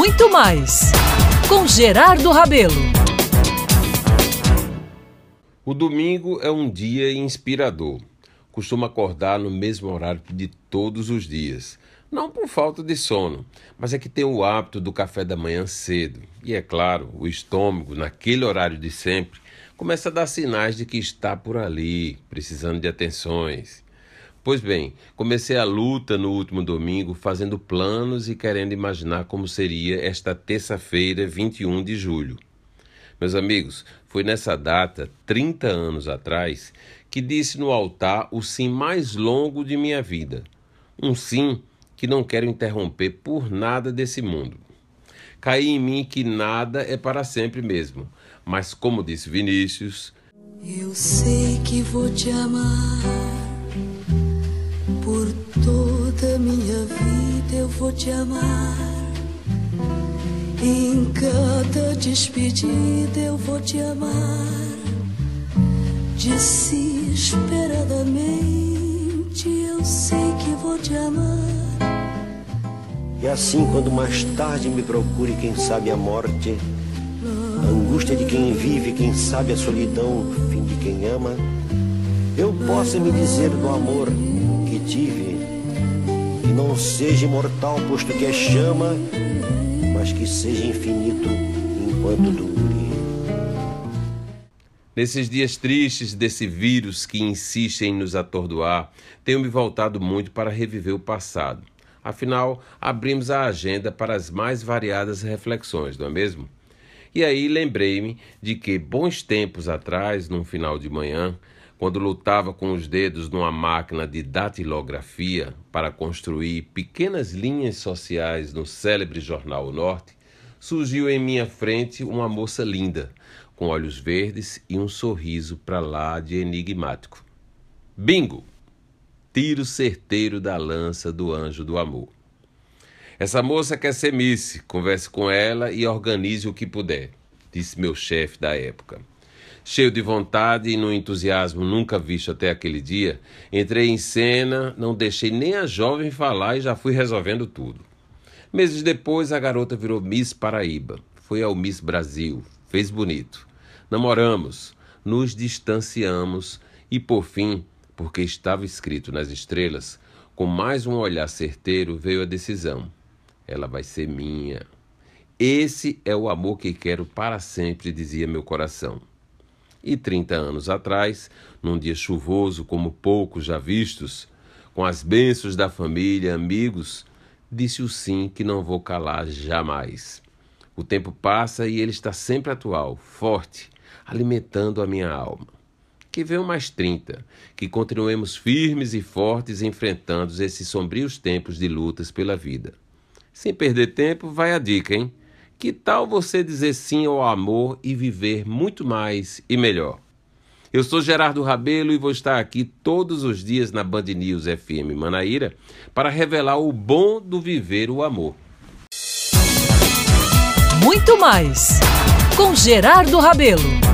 muito mais com Gerardo Rabelo. O domingo é um dia inspirador. Costumo acordar no mesmo horário de todos os dias. Não por falta de sono, mas é que tenho o hábito do café da manhã cedo. E é claro, o estômago, naquele horário de sempre, começa a dar sinais de que está por ali, precisando de atenções. Pois bem, comecei a luta no último domingo fazendo planos e querendo imaginar como seria esta terça-feira, 21 de julho. Meus amigos, foi nessa data, 30 anos atrás, que disse no altar o sim mais longo de minha vida. Um sim que não quero interromper por nada desse mundo. Caí em mim que nada é para sempre mesmo, mas como disse Vinícius, eu sei que vou te amar por toda minha vida eu vou te amar. Em cada despedida eu vou te amar. Desesperadamente eu sei que vou te amar. E assim, quando mais tarde me procure, quem sabe a morte, a angústia de quem vive, quem sabe a solidão, fim de quem ama, eu possa me dizer do amor tive, que não seja imortal, posto que é chama, mas que seja infinito enquanto dure. Nesses dias tristes desse vírus que insiste em nos atordoar, tenho me voltado muito para reviver o passado. Afinal, abrimos a agenda para as mais variadas reflexões, não é mesmo? E aí lembrei-me de que, bons tempos atrás, num final de manhã, quando lutava com os dedos numa máquina de datilografia para construir pequenas linhas sociais no célebre jornal o Norte, surgiu em minha frente uma moça linda, com olhos verdes e um sorriso para lá de enigmático. Bingo! Tiro certeiro da lança do anjo do amor. Essa moça quer ser Miss, converse com ela e organize o que puder, disse meu chefe da época. Cheio de vontade e no entusiasmo nunca visto até aquele dia, entrei em cena, não deixei nem a jovem falar e já fui resolvendo tudo. Meses depois, a garota virou Miss Paraíba. Foi ao Miss Brasil, fez bonito. Namoramos, nos distanciamos e, por fim, porque estava escrito nas estrelas, com mais um olhar certeiro veio a decisão: ela vai ser minha. Esse é o amor que quero para sempre, dizia meu coração. E 30 anos atrás, num dia chuvoso como poucos já vistos, com as bênçãos da família, amigos, disse o sim que não vou calar jamais. O tempo passa e ele está sempre atual, forte, alimentando a minha alma. Que venham mais 30, que continuemos firmes e fortes enfrentando esses sombrios tempos de lutas pela vida. Sem perder tempo, vai a dica, hein? Que tal você dizer sim ao amor e viver muito mais e melhor? Eu sou Gerardo Rabelo e vou estar aqui todos os dias na Band News FM Manaíra para revelar o bom do viver o amor. Muito mais com Gerardo Rabelo.